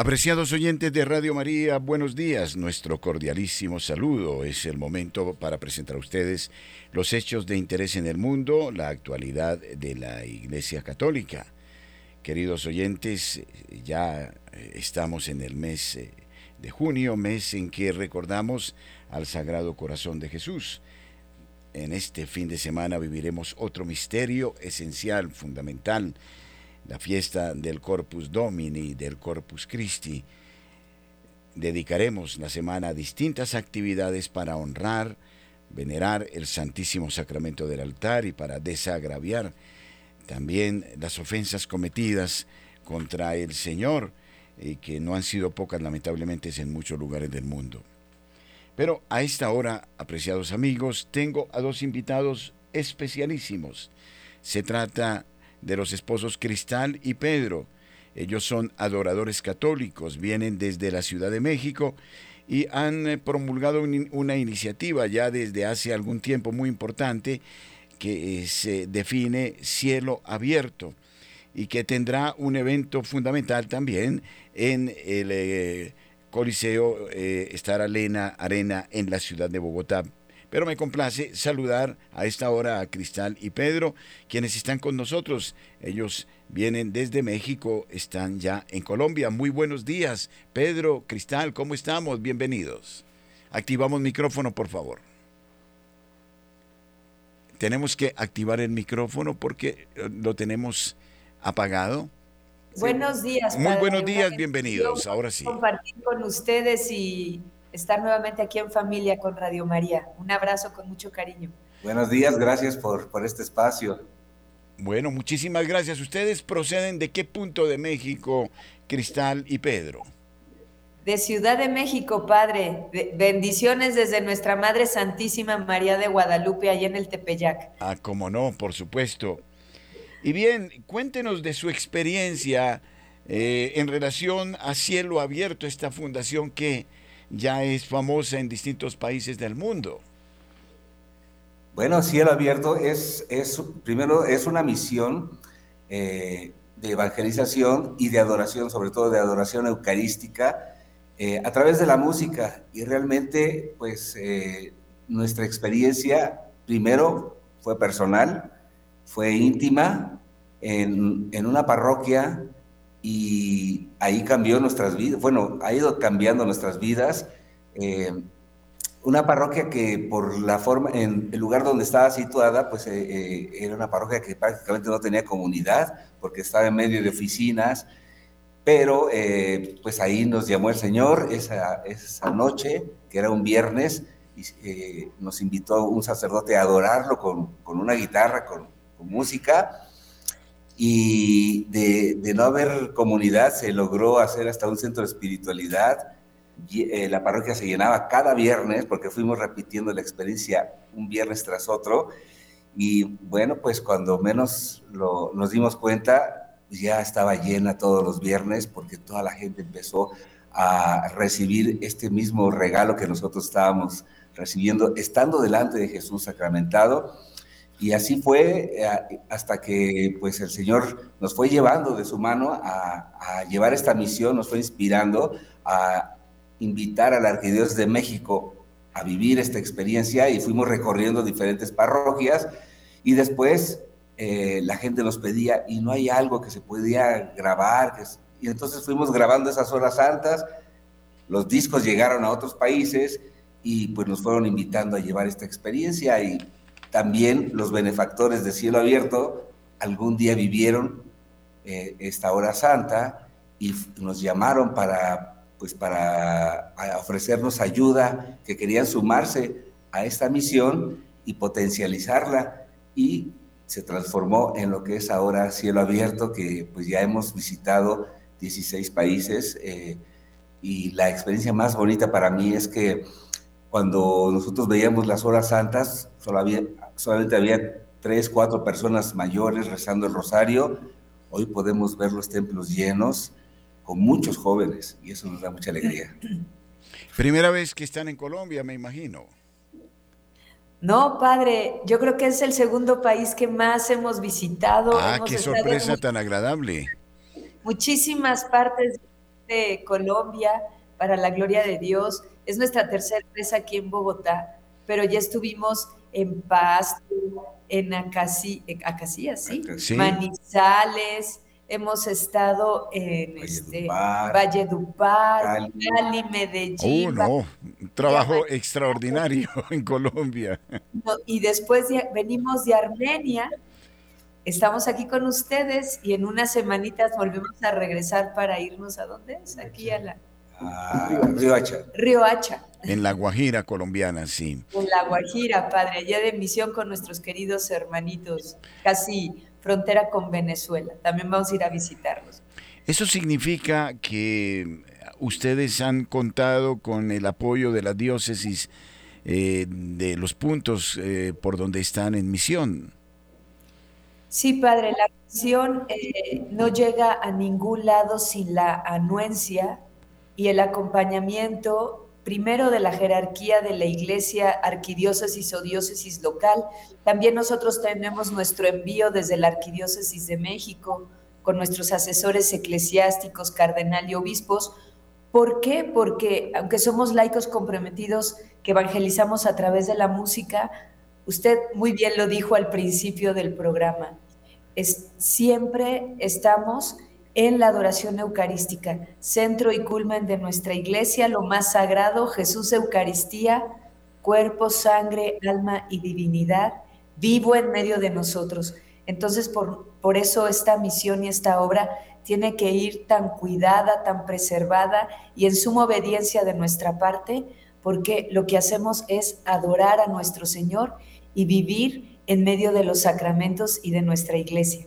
Apreciados oyentes de Radio María, buenos días. Nuestro cordialísimo saludo. Es el momento para presentar a ustedes los hechos de interés en el mundo, la actualidad de la Iglesia Católica. Queridos oyentes, ya estamos en el mes eh, de junio, mes en que recordamos al Sagrado Corazón de Jesús. En este fin de semana viviremos otro misterio esencial, fundamental, la fiesta del Corpus Domini, del Corpus Christi. Dedicaremos la semana a distintas actividades para honrar, venerar el Santísimo Sacramento del altar y para desagraviar también las ofensas cometidas contra el Señor, y eh, que no han sido pocas lamentablemente en muchos lugares del mundo. Pero a esta hora, apreciados amigos, tengo a dos invitados especialísimos. Se trata los esposos Cristal y Pedro. Ellos son adoradores católicos, vienen desde la Ciudad de México y han eh, promulgado una iniciativa ya desde hace algún tiempo muy importante que eh, se define Cielo Abierto y que tendrá un evento fundamental también en el eh, Coliseo Arena, Arena en la ciudad de Bogotá pero me complace saludar a esta hora a Cristal y Pedro, quienes están con nosotros. Ellos vienen desde México, están ya en Colombia. Muy buenos días, Pedro, Cristal, ¿cómo estamos? Bienvenidos. Activamos micrófono, por favor. Tenemos que activar el micrófono porque eh, lo tenemos apagado. Buenos días. Muy buenos días, bienvenidos. Ahora sí. Compartir con ustedes y estar nuevamente aquí en familia con Radio María. Un abrazo con mucho cariño. Buenos días, gracias por, por este espacio. Bueno, muchísimas gracias. ¿Ustedes proceden de qué punto de México, Cristal y Pedro? De Ciudad de México, Padre. bendiciones desde nuestra Madre Santísima María de Guadalupe, allá en el Tepeyac. Ah, cómo no, por supuesto. Y bien, cuéntenos de su experiencia eh, en relación a Cielo Abierto, esta fundación que ya es famosa en distintos países del mundo. Bueno, Cielo Abierto es, es primero, es una misión eh, de evangelización y de adoración, sobre todo de adoración eucarística, eh, a través de la música. Y realmente, pues, eh, nuestra experiencia, primero, fue personal, fue íntima, en, en una parroquia y ahí cambió nuestras vidas, bueno, ha ido cambiando nuestras vidas. Eh, una parroquia que por la forma, en el lugar donde estaba situada, pues eh, eh, era una parroquia que prácticamente no tenía comunidad, porque estaba en medio de oficinas, pero pues ahí nos llamó el Señor esa, esa noche, que era un viernes, y nos invitó un sacerdote a adorarlo con, con una guitarra, con, con música, y de, no haber comunidad se logró hacer hasta un centro de espiritualidad. Eh, la parroquia se llenaba cada viernes porque fuimos repitiendo la experiencia un viernes tras otro. Y bueno, pues cuando menos nos dimos cuenta, ya estaba llena todos los viernes porque toda la gente empezó a recibir este mismo regalo que nosotros estábamos recibiendo, estando delante de Jesús sacramentado y así fue eh, hasta que pues el Señor nos fue llevando de su mano a, llevar esta misión, nos fue inspirando a invitar al Arquidiócesis de México a vivir esta experiencia y fuimos recorriendo diferentes parroquias y después eh, la gente nos pedía y no hay algo que se podía grabar y entonces fuimos grabando esas horas santas, los discos llegaron a otros países y pues nos fueron invitando a llevar esta experiencia y también los benefactores de cielo abierto algún día vivieron eh, esta hora santa y nos llamaron para, pues para ofrecernos ayuda, que querían sumarse a esta misión y potencializarla. Y se transformó en lo que es ahora cielo abierto, que pues ya hemos visitado 16 países eh, y la experiencia más bonita para mí es que cuando nosotros veíamos las horas santas, solamente había tres, cuatro personas mayores rezando el rosario. Hoy podemos ver los templos llenos con muchos jóvenes y eso nos da mucha alegría. Primera vez que están en Colombia, me imagino. No, padre, yo creo que es el segundo país que más hemos visitado. Ah, qué sorpresa tan agradable. Muchísimas partes de Colombia, para la gloria de Dios. Es nuestra tercera vez aquí en Bogotá, pero ya estuvimos en Pasto, en Acacias, ¿sí? Manizales, hemos estado en Valle este, Cali, Medellín. Oh, no, un trabajo extraordinario en Colombia. y después venimos de Armenia, estamos aquí con ustedes y en unas semanitas volvemos a regresar para irnos a dónde es, aquí. a la... Río Hacha. Río Hacha. En la Guajira colombiana, sí. En la Guajira, padre, allá de misión con nuestros queridos hermanitos, casi frontera con Venezuela. También vamos a ir a visitarlos. Eso significa que ustedes han contado con el apoyo de la diócesis eh, de los puntos eh, por donde están en misión. Sí, padre, la misión eh, no llega a ningún lado sin la anuencia y el acompañamiento primero de la jerarquía de la iglesia, arquidiócesis o diócesis local. También nosotros tenemos nuestro envío desde la arquidiócesis de México con nuestros asesores eclesiásticos, cardenal y obispos. ¿Por qué? Porque aunque somos laicos comprometidos que evangelizamos a través de la música, usted muy bien lo dijo al principio del programa, es, siempre estamos en la adoración eucarística, centro y culmen de nuestra iglesia, lo más sagrado, Jesús Eucaristía, cuerpo, sangre, alma y divinidad, vivo en medio de nosotros. Entonces, por, por eso esta misión y esta obra tiene que ir tan cuidada, tan preservada y en suma obediencia de nuestra parte, porque lo que hacemos es adorar a nuestro Señor y vivir en medio de los sacramentos y de nuestra iglesia.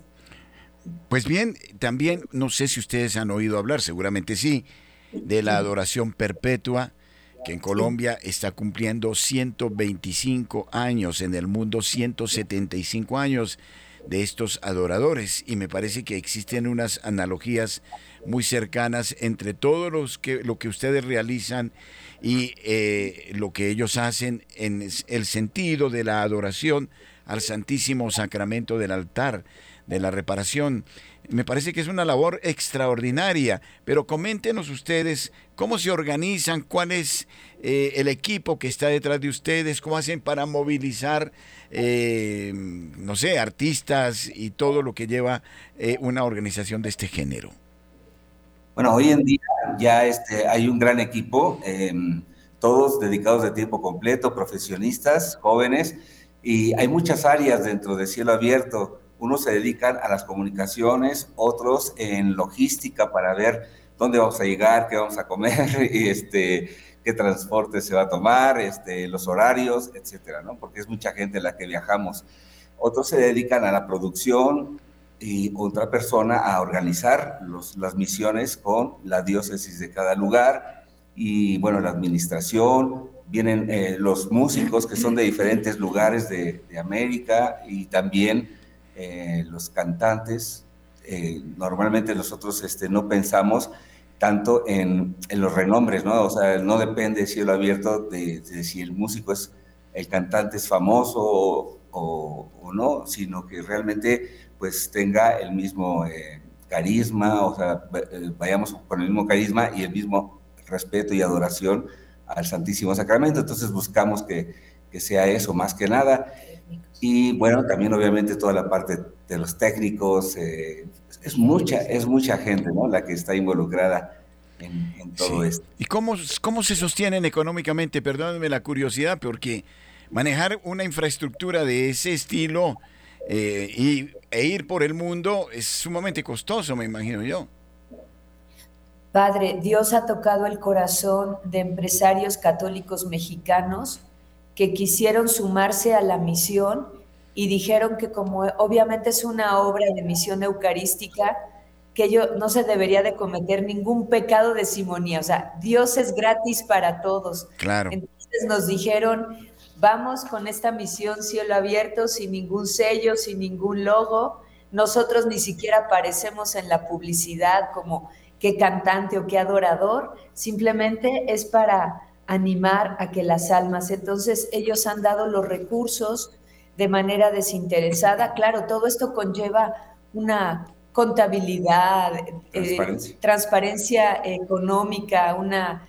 Pues bien, también no sé si ustedes han oído hablar, seguramente sí, de la adoración perpetua que en Colombia está cumpliendo 125 años, en el mundo 175 años de estos adoradores. Y me parece que existen unas analogías muy cercanas entre todos los que lo que ustedes realizan y eh, lo que ellos hacen en el sentido de la adoración al Santísimo Sacramento del altar de la reparación. Me parece que es una labor extraordinaria, pero coméntenos ustedes cómo se organizan, cuál es eh, el equipo que está detrás de ustedes, cómo hacen para movilizar, eh, no sé, artistas y todo lo que lleva eh, una organización de este género. Bueno, hoy en día ya este, hay un gran equipo, em, todos dedicados de tiempo completo, profesionistas, jóvenes, y hay muchas áreas dentro de Cielo Abierto unos se dedican a las comunicaciones, otros en logística para ver dónde vamos a llegar, qué vamos a comer, este, qué transporte se va a tomar, este, los horarios, etcétera, ¿no? Porque es mucha gente la que viajamos. Otros se dedican a la producción y otra persona a organizar las misiones con la diócesis de cada lugar y, bueno, la administración. Vienen eh, los músicos que son de diferentes lugares de, de América y también eh, los cantantes, eh, normalmente nosotros este, no pensamos tanto en, los renombres, ¿no? O sea, no depende, cielo abierto, de, si el músico es, el cantante es famoso o, no, sino que realmente pues tenga el mismo eh, carisma, o sea, vayamos con el mismo carisma y el mismo respeto y adoración al Santísimo Sacramento. Entonces buscamos que, que sea eso más que nada. Y bueno, también obviamente toda la parte de los técnicos, eh, es mucha, es mucha gente, ¿no? La que está involucrada en, todo esto. ¿Y cómo, cómo se sostienen económicamente? Perdónenme la curiosidad, porque manejar una infraestructura de ese estilo eh, y, e ir por el mundo es sumamente costoso, me imagino yo. Padre, Dios ha tocado el corazón de empresarios católicos mexicanos que quisieron sumarse a la misión y dijeron que como obviamente es una obra de misión eucarística, que yo no se debería de cometer ningún pecado de simonía, o sea, Dios es gratis para todos. Claro. Entonces nos dijeron, vamos con esta misión cielo abierto, sin ningún sello, sin ningún logo. Nosotros ni siquiera aparecemos en la publicidad como qué cantante o qué adorador, simplemente es para animar a que las almas, entonces ellos han dado los recursos de manera desinteresada. Claro, todo esto conlleva una contabilidad, transparencia, transparencia económica, una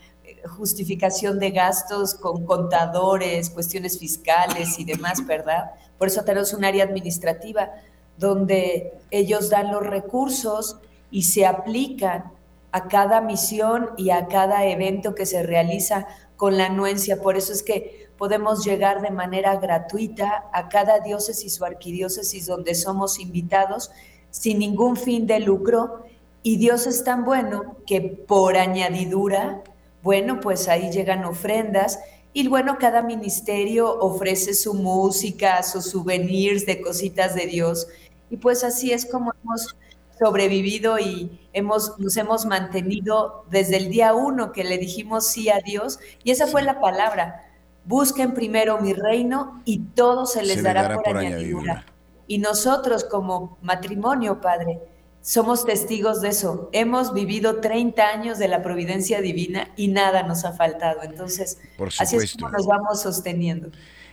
justificación de gastos con contadores, cuestiones fiscales y demás, ¿verdad? Por eso tenemos un área administrativa donde ellos dan los recursos y se aplican a cada misión y a cada evento que se realiza con la anuencia. Por eso es que podemos llegar de manera gratuita a cada diócesis o arquidiócesis donde somos invitados sin ningún fin de lucro. Y Dios es tan bueno que por añadidura bueno, pues ahí llegan ofrendas y bueno, cada ministerio ofrece su música, sus souvenirs de cositas de Dios. Y pues así es como hemos sobrevivido y hemos, nos hemos mantenido desde el día uno que le dijimos sí a Dios. Y esa fue la palabra. Busquen primero mi reino y todo se les dará, por, añadidura. Y nosotros como matrimonio, Padre, somos testigos de eso. Hemos vivido 30 años de la providencia divina y nada nos ha faltado. Entonces, así es como nos vamos sosteniendo.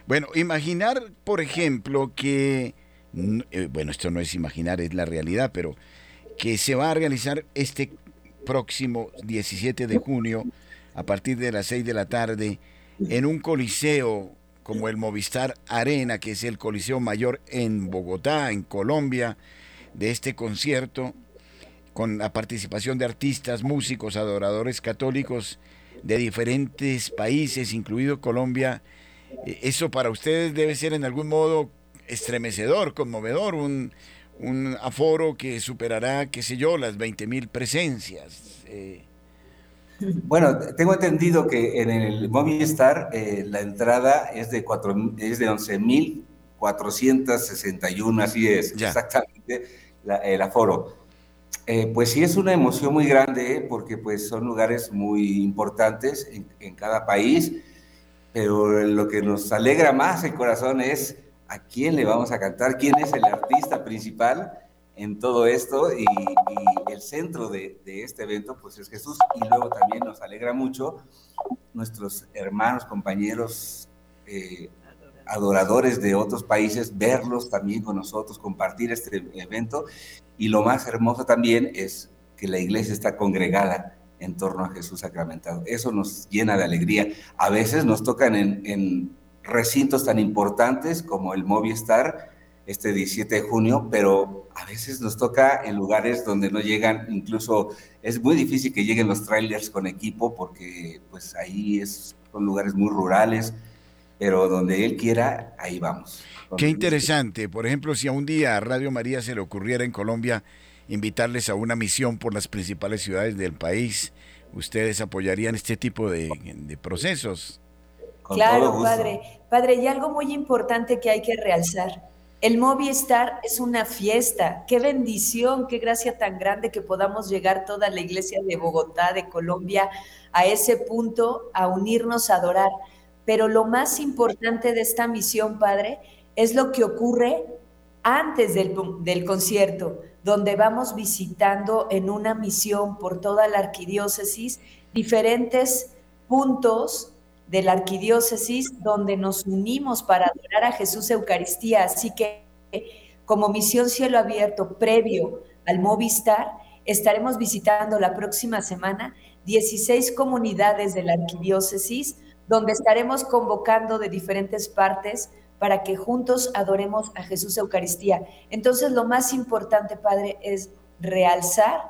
Bueno, imaginar, por ejemplo, que, bueno, esto no es imaginar, es la realidad, pero que se va a realizar este próximo 17 de junio a partir de las 6 de la tarde en un coliseo como el Movistar Arena, que es el coliseo mayor en Bogotá, en Colombia, de este concierto con la participación de artistas, músicos, adoradores católicos de diferentes países, incluido Colombia. Eh, eso para ustedes debe ser en algún modo estremecedor, conmovedor, un, aforo que superará, qué sé yo, las 20 mil presencias. Eh. Bueno, tengo entendido que en el Movistar eh, la entrada es de, cuatro, es de 11 mil 461, así es, exactamente el aforo. Eh, pues sí es una emoción muy grande porque pues son lugares muy importantes en, cada país, pero lo que nos alegra más el corazón es a quién le vamos a cantar, quién es el artista principal en todo esto y, el centro de, este evento pues es Jesús y luego también nos alegra mucho nuestros hermanos, compañeros eh, adoradores de otros países, verlos también con nosotros, compartir este evento. Y lo más hermoso también es que la iglesia está congregada en torno a Jesús sacramentado. Eso nos llena de alegría. A veces nos tocan en, recintos tan importantes como el Movistar este 17 de junio, pero a veces nos toca en lugares donde no llegan, incluso es muy difícil que lleguen los trailers con equipo porque pues ahí es, son lugares muy rurales, pero donde Él quiera, ahí vamos. Qué interesante. Por ejemplo, si a un día a Radio María se le ocurriera en Colombia invitarles a una misión por las principales ciudades del país, ¿ustedes apoyarían este tipo de, procesos? Claro, padre. Padre, y algo muy importante que hay que realzar. El Movistar es una fiesta. Qué bendición, qué gracia tan grande que podamos llegar toda la iglesia de Bogotá, de Colombia, a ese punto, a unirnos a adorar. Pero lo más importante de esta misión, Padre, es lo que ocurre antes del, concierto, donde vamos visitando en una misión por toda la arquidiócesis diferentes puntos de la arquidiócesis donde nos unimos para adorar a Jesús Eucaristía. Así que como misión cielo abierto previo al Movistar, estaremos visitando la próxima semana 16 comunidades de la arquidiócesis donde estaremos convocando de diferentes partes para que juntos adoremos a Jesús Eucaristía. Entonces lo más importante, Padre, es realzar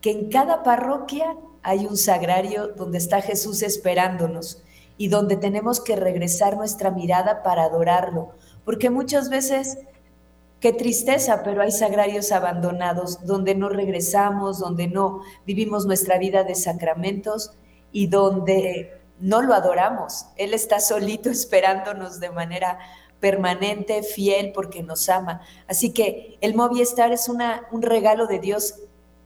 que en cada parroquia hay un sagrario donde está Jesús esperándonos y donde tenemos que regresar nuestra mirada para adorarlo, porque muchas veces, qué tristeza, pero hay sagrarios abandonados donde no regresamos, donde no vivimos nuestra vida de sacramentos y donde no lo adoramos. Él está solito esperándonos de manera permanente, fiel, porque nos ama. Así que el Movistar es una, un regalo de Dios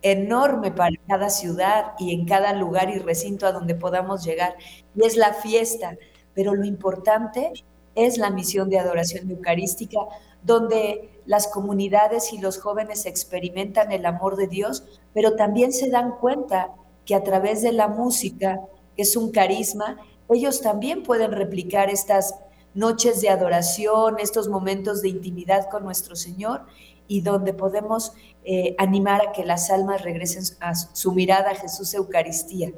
enorme para cada ciudad y en cada lugar y recinto a donde podamos llegar. Y es la fiesta, pero lo importante es la misión de adoración eucarística, donde las comunidades y los jóvenes experimentan el amor de Dios, pero también se dan cuenta que a través de la música, es un carisma, ellos también pueden replicar estas noches de adoración, estos momentos de intimidad con nuestro Señor y donde podemos eh, animar a que las almas regresen a su mirada a Jesús Eucaristía.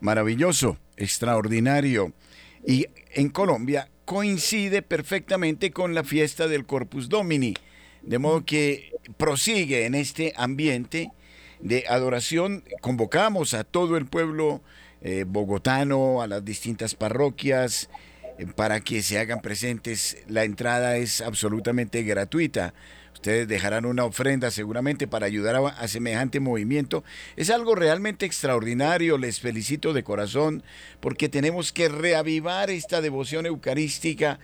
Maravilloso, extraordinario. Y en Colombia coincide perfectamente con la fiesta del Corpus Domini, de modo que prosigue en este ambiente de adoración. Convocamos a todo el pueblo eh, bogotano, a las distintas parroquias, eh, para que se hagan presentes. La entrada es absolutamente gratuita. Ustedes dejarán una ofrenda seguramente para ayudar a, semejante movimiento. Es algo realmente extraordinario. Les felicito de corazón porque tenemos que reavivar esta devoción eucarística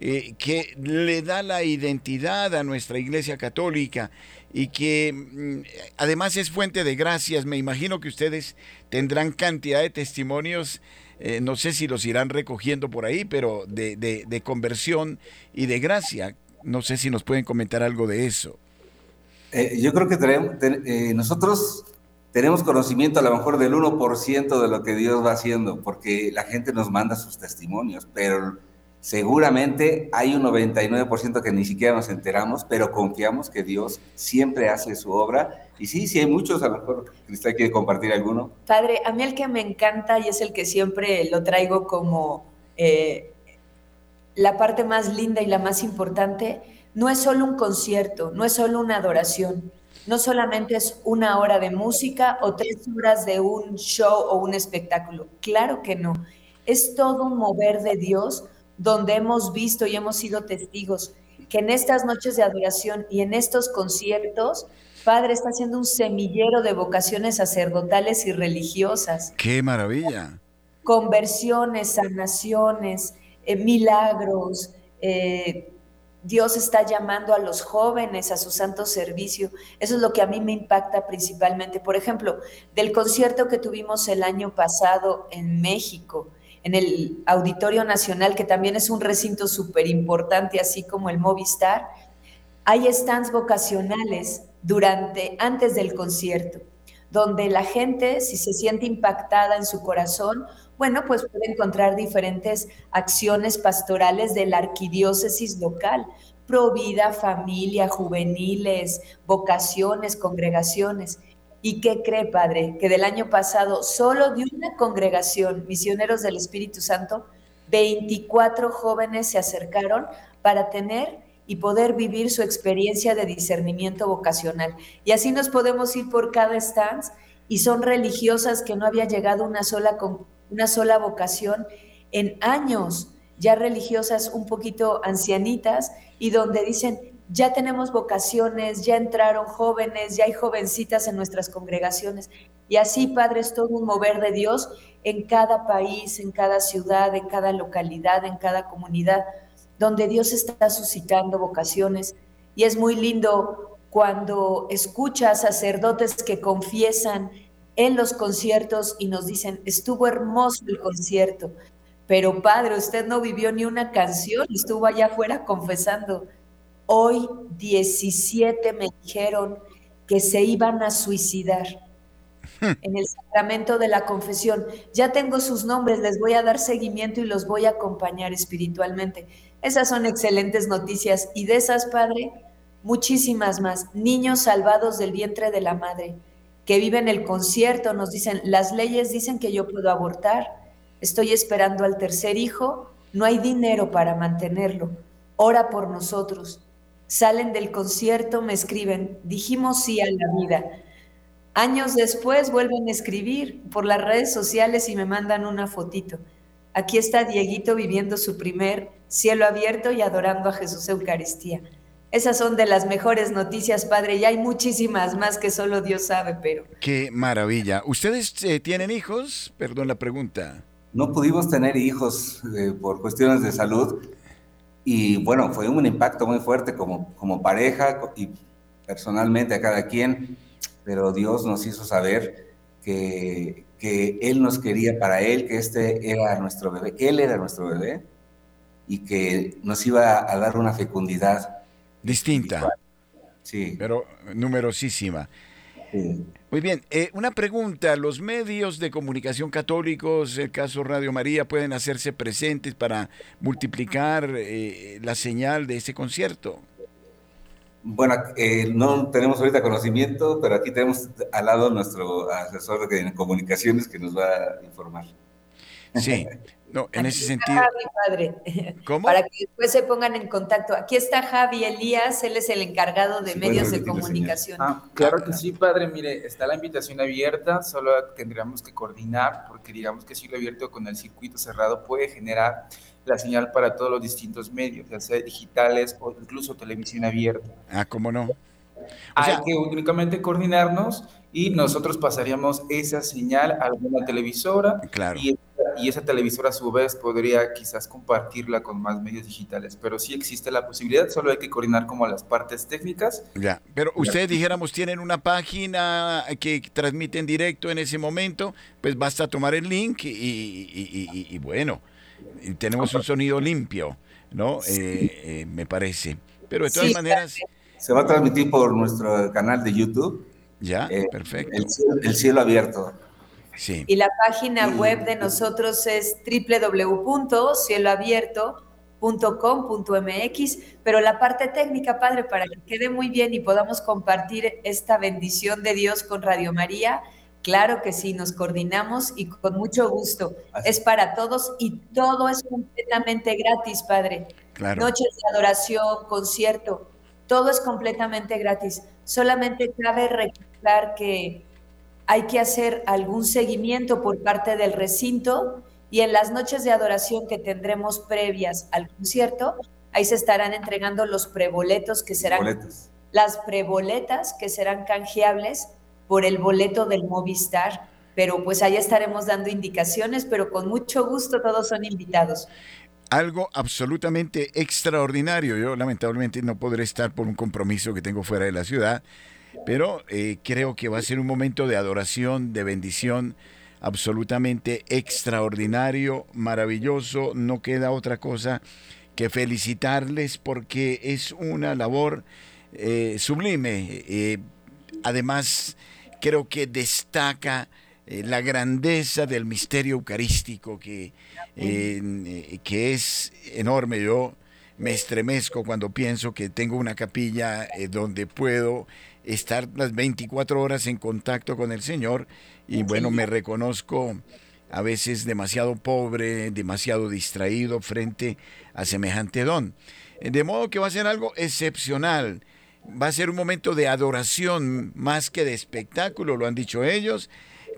eh, que le da la identidad a nuestra Iglesia Católica y que mm, además es fuente de gracias. Me imagino que ustedes tendrán cantidad de testimonios, eh, no sé si los irán recogiendo por ahí, pero de, de, conversión y de gracia. No sé si nos pueden comentar algo de eso. Eh, yo creo que tenemos, nosotros tenemos conocimiento a lo mejor del 1% de lo que Dios va haciendo, porque la gente nos manda sus testimonios, pero Seguramente hay un 99% que ni siquiera nos enteramos, pero confiamos que Dios siempre hace su obra. Y sí, sí hay muchos, a lo mejor Cristal quiere compartir alguno. Padre, a mí el que me encanta y es el que siempre lo traigo como eh, la parte más linda y la más importante, no es solo un concierto, no es solo una adoración, no solamente es una hora de música o tres horas de un show o un espectáculo. Claro que no. Es todo un mover de Dios donde hemos visto y hemos sido testigos que en estas noches de adoración y en estos conciertos, Padre está haciendo un semillero de vocaciones sacerdotales y religiosas. ¡Qué maravilla! Conversiones, sanaciones, eh, milagros. Eh, Dios está llamando a los jóvenes a su santo servicio. Eso es lo que a mí me impacta principalmente. Por ejemplo, del concierto que tuvimos el año pasado en México, en el Auditorio Nacional, que también es un recinto súper importante, así como el Movistar, hay stands vocacionales durante, antes del concierto, donde la gente, si se siente impactada en su corazón, bueno, pues puede encontrar diferentes acciones pastorales de la arquidiócesis local, provida, familia, juveniles, vocaciones, congregaciones. ¿Y qué cree, Padre? Que del año pasado, solo de una congregación, misioneros del Espíritu Santo, 24 jóvenes se acercaron para tener y poder vivir su experiencia de discernimiento vocacional. Y así nos podemos ir por cada stance y son religiosas que no había llegado una sola, una sola vocación en años, ya religiosas un poquito ancianitas y donde dicen, ya tenemos vocaciones, ya entraron jóvenes, ya hay jovencitas en nuestras congregaciones. Y así, Padre, es todo un mover de Dios en cada país, en cada ciudad, en cada localidad, en cada comunidad, donde Dios está suscitando vocaciones. Y es muy lindo cuando escucha a sacerdotes que confiesan en los conciertos y nos dicen, estuvo hermoso el concierto, pero Padre, usted no vivió ni una canción, estuvo allá afuera confesando. Hoy 17 me dijeron que se iban a suicidar en el sacramento de la confesión. Ya tengo sus nombres, les voy a dar seguimiento y los voy a acompañar espiritualmente. Esas son excelentes noticias y de esas, Padre, muchísimas más. Niños salvados del vientre de la madre, que viven el concierto, nos dicen, las leyes dicen que yo puedo abortar, estoy esperando al tercer hijo, no hay dinero para mantenerlo, ora por nosotros salen del concierto, me escriben, dijimos sí a la vida. Años después vuelven a escribir por las redes sociales y me mandan una fotito. Aquí está Dieguito viviendo su primer cielo abierto y adorando a Jesús Eucaristía. Esas son de las mejores noticias, Padre, y hay muchísimas más que solo Dios sabe, pero... Qué maravilla. ¿Ustedes eh, tienen hijos? Perdón la pregunta. No pudimos tener hijos eh, por cuestiones de salud, y bueno, fue un impacto muy fuerte como, como pareja y personalmente a cada quien, pero Dios nos hizo saber que, que Él nos quería para Él, que este era nuestro bebé, Él era nuestro bebé y que nos iba a dar una fecundidad distinta. Sí. Pero numerosísima. Muy bien, eh, una pregunta, ¿los medios de comunicación católicos, el caso Radio María, pueden hacerse presentes para multiplicar eh, la señal de ese concierto? Bueno, eh, no tenemos ahorita conocimiento, pero aquí tenemos al lado nuestro asesor de comunicaciones que nos va a informar. Sí, no, en ese sentido. Javi, padre. ¿Cómo? Para que después se pongan en contacto. Aquí está Javi Elías, él es el encargado de medios de comunicación. Ah, claro que sí, padre. Mire, está la invitación abierta, solo tendríamos que coordinar, porque digamos que si lo abierto con el circuito cerrado puede generar la señal para todos los distintos medios, ya sea digitales o incluso televisión abierta. Ah, ¿cómo no? Hay que únicamente coordinarnos y nosotros pasaríamos esa señal a alguna televisora claro. y, y, esa televisora a su vez podría quizás compartirla con más medios digitales, pero sí existe la posibilidad, solo hay que coordinar como las partes técnicas. Ya, pero ustedes dijéramos tienen una página que transmite en directo en ese momento, pues basta tomar el link y, y, y bueno tenemos un sonido limpio, ¿no? Eh, eh, me parece. Pero de todas maneras... Se va a transmitir por nuestro canal de YouTube. Ya, eh, perfecto. El cielo, abierto. Sí. Y la página web de nosotros es www.cieloabierto.com.mx, pero la parte técnica, padre, para que quede muy bien y podamos compartir esta bendición de Dios con Radio María, Claro que sí, nos coordinamos y con mucho gusto. Es para todos y todo es completamente gratis, Padre. Noches de adoración, concierto, todo es completamente gratis. Solamente cabe recordar que hay que hacer algún seguimiento por parte del recinto y en las noches de adoración que tendremos previas al concierto, ahí se estarán entregando los preboletos que serán las preboletas que serán canjeables por el boleto del Movistar, pero pues ahí estaremos dando indicaciones, pero con mucho gusto todos son invitados. Algo absolutamente extraordinario. Yo lamentablemente no podré estar por un compromiso que tengo fuera de la ciudad, pero eh, creo que va a ser un momento de adoración, de bendición absolutamente extraordinario, maravilloso. No queda otra cosa que felicitarles porque es una labor eh, sublime. Eh, además, creo que destaca la grandeza del misterio eucarístico que, que es enorme. Yo me estremezco cuando pienso que tengo una capilla donde puedo estar las 24 horas en contacto con el Señor y bueno, me reconozco a veces demasiado pobre, demasiado distraído frente a semejante don. De modo que va a ser algo excepcional va a ser un momento de adoración más que de espectáculo, lo han dicho ellos,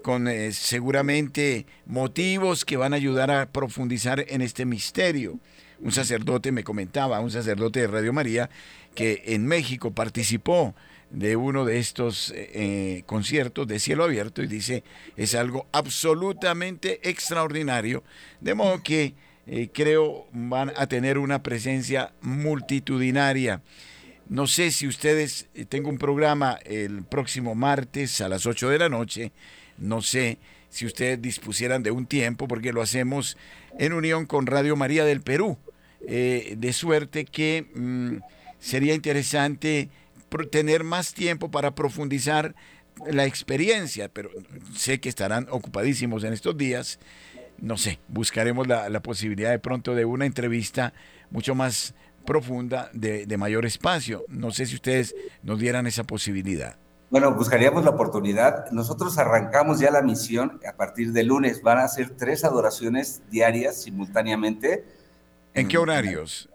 con eh, seguramente motivos que van a ayudar a profundizar en este misterio. Un sacerdote me comentaba, un sacerdote de Radio María, que en México participó de uno de estos eh, eh, conciertos de cielo abierto y dice, es algo absolutamente extraordinario, de modo que creo van a tener una presencia multitudinaria. No sé si ustedes, eh, tengo un programa el próximo martes a las 8 de la noche, no sé si ustedes dispusieran de un tiempo, porque lo hacemos en unión con Radio María del Perú, eh, de suerte que mm, sería interesante tener más tiempo para profundizar la experiencia, pero sé que estarán ocupadísimos en estos días. No sé, buscaremos la, la posibilidad de pronto de una entrevista mucho más profunda de, mayor espacio. No sé si ustedes nos dieran esa posibilidad. Bueno, buscaríamos la oportunidad. Nosotros arrancamos ya la misión a partir de lunes. Van a ser tres adoraciones diarias simultáneamente. ¿En qué horarios?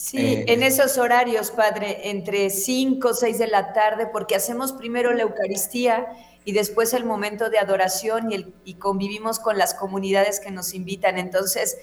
Sí, eh, en esos horarios, padre, entre 5 o 6 de la tarde, porque hacemos primero la Eucaristía y después el momento de adoración y, el, y convivimos con las comunidades que nos invitan. Entonces,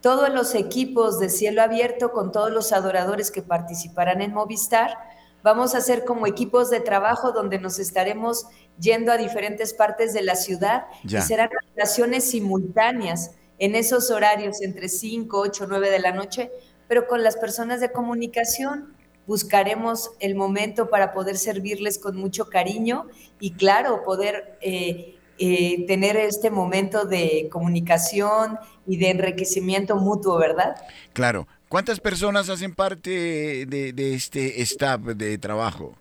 todos los equipos de cielo abierto con todos los adoradores que participarán en Movistar. Vamos a hacer como equipos de trabajo donde nos estaremos yendo a diferentes partes de la ciudad y serán relaciones simultáneas en esos horarios entre 5, 8, 9 de la noche, pero con las personas de comunicación buscaremos el momento para poder servirles con mucho cariño y claro, poder eh, eh, tener este momento de comunicación y de enriquecimiento mutuo, ¿verdad? Claro. ¿Cuántas personas hacen parte de, este staff de trabajo?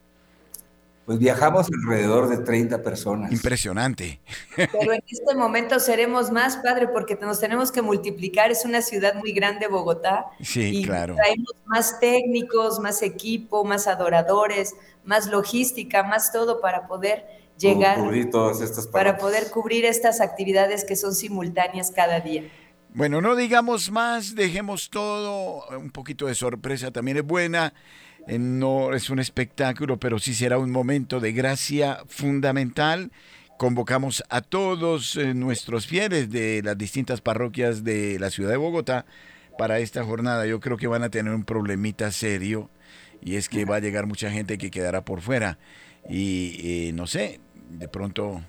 Pues viajamos alrededor de 30 personas. Impresionante. Pero en este momento seremos más, padre, porque nos tenemos que multiplicar. Es una ciudad muy grande, Bogotá. Sí, y claro. Traemos más técnicos, más equipo, más adoradores, más logística, más todo para poder llegar. Cubrir todas estas para poder cubrir estas actividades que son simultáneas cada día. Bueno, no digamos más, dejemos todo, un poquito de sorpresa también es buena. Eh, no es un espectáculo, pero sí será un momento de gracia fundamental. Convocamos a todos eh, nuestros fieles de las distintas parroquias de la ciudad de Bogotá para esta jornada. Yo creo que van a tener un problemita serio y es que va a llegar mucha gente que quedará por fuera. Y eh, no sé, de pronto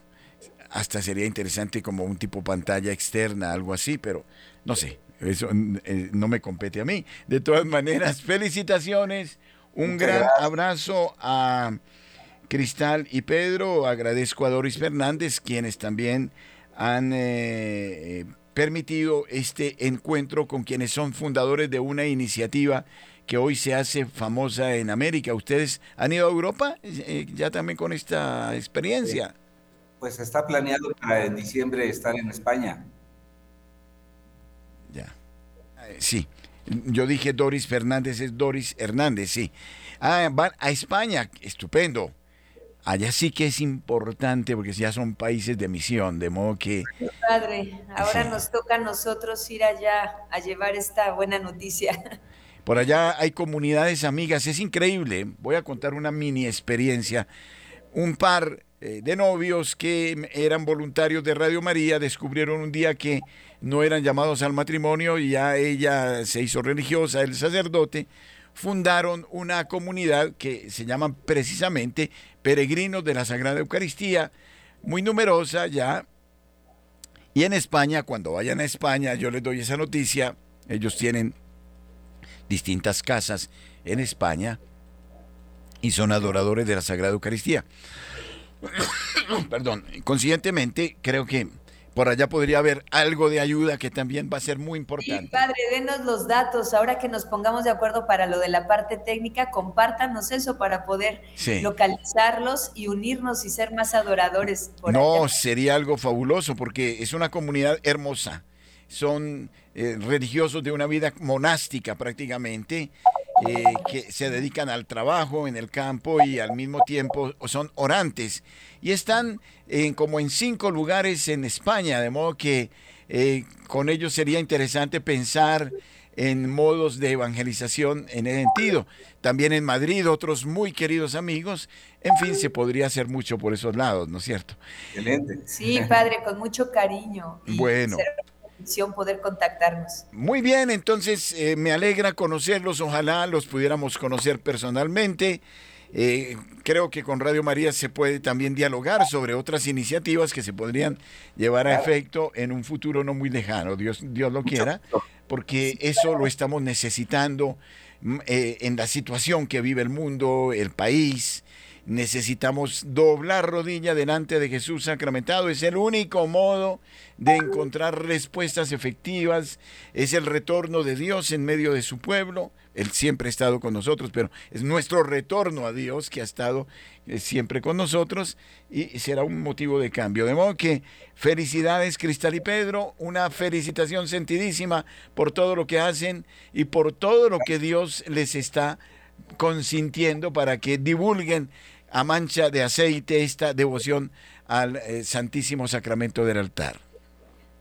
hasta sería interesante como un tipo pantalla externa, algo así, pero no sé, eso no me compete a mí. De todas maneras, felicitaciones un gran abrazo a Cristal y Pedro. Agradezco a Doris Fernández, quienes también han eh, permitido este encuentro con quienes son fundadores de una iniciativa que hoy se hace famosa en América. ¿Ustedes han ido a Europa eh, ya también con esta experiencia? Pues está planeado para en diciembre estar en España. Ya. Eh, sí. Yo dije Doris Fernández, es Doris Hernández, sí. Ah, van a España, estupendo. Allá sí que es importante porque ya son países de misión, de modo que... Padre, ahora nos toca a nosotros ir allá a llevar esta buena noticia. Por allá hay comunidades amigas, es increíble. Voy a contar una mini experiencia. Un par eh, de novios que eran voluntarios de Radio María descubrieron un día que no eran llamados al matrimonio y ya ella se hizo religiosa, el sacerdote, fundaron una comunidad que se llama precisamente Peregrinos de la Sagrada Eucaristía, muy numerosa ya. Y en España, cuando vayan a España, yo les doy esa noticia, ellos tienen distintas casas en España y son adoradores de la Sagrada Eucaristía. Perdón, conscientemente creo que por allá podría haber algo de ayuda que también va a ser muy importante. Sí, padre, denos los datos. Ahora que nos pongamos de acuerdo para lo de la parte técnica, compártanos eso para poder localizarlos y unirnos y ser más adoradores. no, sería algo fabuloso porque es una comunidad hermosa. Son eh, religiosos de una vida monástica prácticamente eh, que se dedican al trabajo en el campo y al mismo tiempo son orantes. Y están en, como en cinco lugares en España, de modo que eh, con ellos sería interesante pensar en modos de evangelización en ese sentido. También en Madrid, otros muy queridos amigos. En fin, se podría hacer mucho por esos lados, ¿no es cierto? Excelente. Sí, padre, con mucho cariño. bueno poder contactarnos. Muy bien, entonces eh, me alegra conocerlos, ojalá los pudiéramos conocer personalmente. Eh, creo que con Radio María se puede también dialogar sobre otras iniciativas que se podrían llevar a efecto en un futuro no muy lejano, Dios, Dios lo quiera, porque eso lo estamos necesitando mm, eh, en la situación que vive el mundo, el país, necesitamos doblar rodilla delante de Jesús sacramentado. Es el único modo de encontrar respuestas efectivas. Es el retorno de Dios en medio de su pueblo. Él siempre ha estado con nosotros, pero es nuestro retorno a Dios que ha estado eh, siempre con nosotros y será un motivo de cambio. De modo que felicidades Cristal y Pedro, una felicitación sentidísima por todo lo que hacen y por todo lo que Dios les está consintiendo para que divulguen a mancha de aceite esta devoción al eh, Santísimo Sacramento del altar.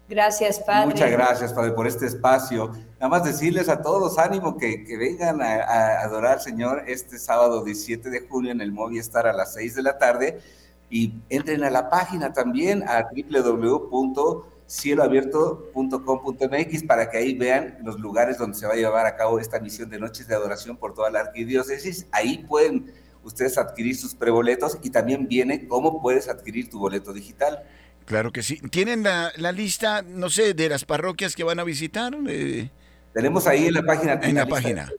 Gracias, Padre. Muchas gracias, Padre, por este espacio. Nada más decirles a todos, ánimo, que, vengan a, adorar al Señor este sábado 17 de julio en el Movistar a las 6 de la tarde y entren a la página también a www.cieloabierto.com.mx para que ahí vean los lugares donde se va a llevar a cabo esta misión de noches de adoración por toda la arquidiócesis. Ahí pueden ustedes adquirir sus preboletos y también viene cómo puedes adquirir tu boleto digital. Claro que sí. ¿Tienen la, lista, no sé, de las parroquias que van a visitar? Eh, tenemos ahí en la página. En la, página.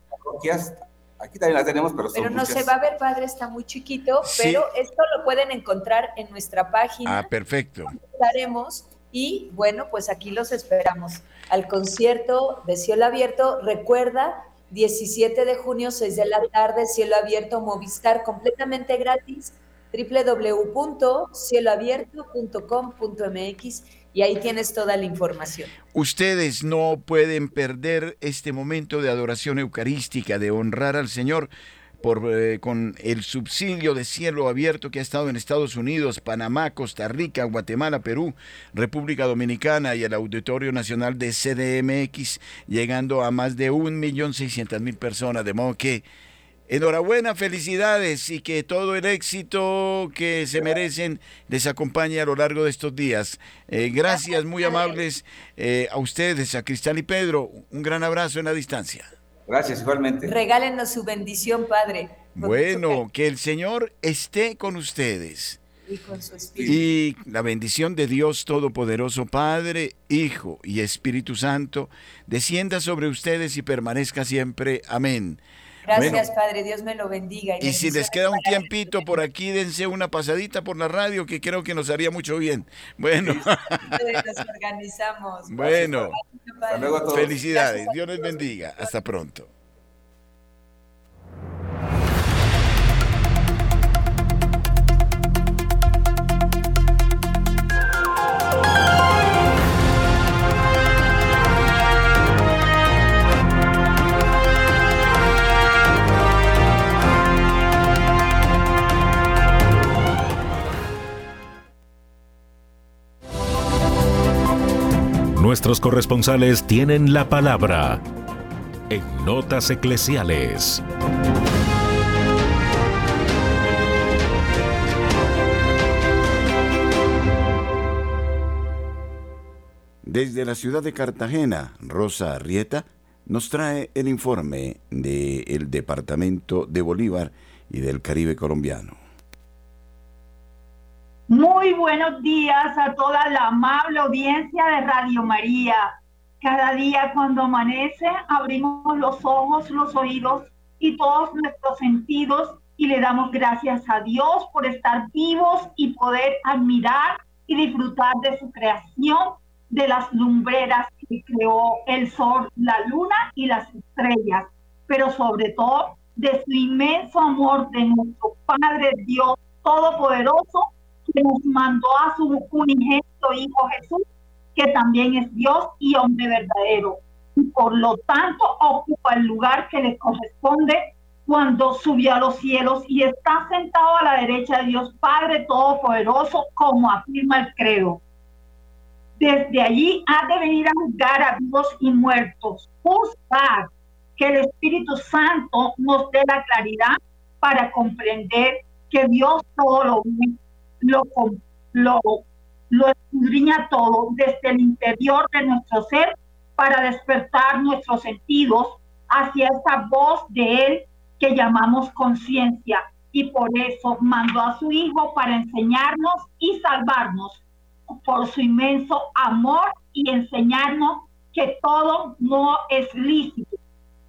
Aquí también la tenemos, pero Pero no se va a ver, padre, está muy chiquito, pero esto lo pueden encontrar en nuestra página. Ah, perfecto. Estaremos y bueno, pues aquí los esperamos al concierto de Cielo Abierto. Recuerda 17 de junio, 6 de la tarde, cielo abierto, Movistar, completamente gratis. www.cieloabierto.com.mx y ahí tienes toda la información. Ustedes no pueden perder este momento de adoración eucarística, de honrar al Señor por, eh, con el subsidio de cielo abierto que ha estado en Estados Unidos, Panamá, Costa Rica, Guatemala, Perú, República Dominicana y el Auditorio Nacional de CDMX, llegando a más de 1.600.000 personas. De modo que enhorabuena, felicidades y que todo el éxito que se merecen les acompañe a lo largo de estos días. Eh, gracias, muy amables eh, a ustedes, a Cristal y Pedro. Un gran abrazo en la distancia. Gracias, igualmente. Regálenos su bendición, Padre. Bueno, que el Señor esté con ustedes. Y con su espíritu. Y la bendición de Dios Todopoderoso, Padre, Hijo y Espíritu Santo, descienda sobre ustedes y permanezca siempre. Amén. Gracias, Bueno. Padre. Dios me lo bendiga. Y si les queda un tiempito por aquí, dense una pasadita por la radio que creo que nos haría mucho bien. Bueno, Nos organizamos. bueno, Hasta luego a todos. felicidades. Dios les bendiga. Hasta pronto. Corresponsales tienen la palabra en Notas Eclesiales. Desde la ciudad de Cartagena, Rosa Arrieta nos trae el informe del Departamento de Bolívar y del Caribe colombiano. Muy buenos días a toda la amable audiencia de Radio María. Cada día cuando amanece abrimos los ojos, los oídos y todos nuestros sentidos y le damos gracias a Dios por estar vivos y poder admirar y disfrutar de su creación, de las lumbreras que creó el sol, la luna y las estrellas, pero sobre todo de su inmenso amor de nuestro Padre Dios Todopoderoso nos mandó a su unigénito Hijo Jesús, que también es Dios y hombre verdadero. Y por lo tanto ocupa el lugar que le corresponde cuando subió a los cielos y está sentado a la derecha de Dios Padre Todopoderoso, como afirma el credo. Desde allí ha de venir a juzgar a vivos y muertos, juzgar que el Espíritu Santo nos dé la claridad para comprender que Dios todo lo ve lo, lo, lo escudriña todo desde el interior de nuestro ser para despertar nuestros sentidos hacia esa voz de Él que llamamos conciencia. Y por eso mandó a su Hijo para enseñarnos y salvarnos por su inmenso amor y enseñarnos que todo no es lícito,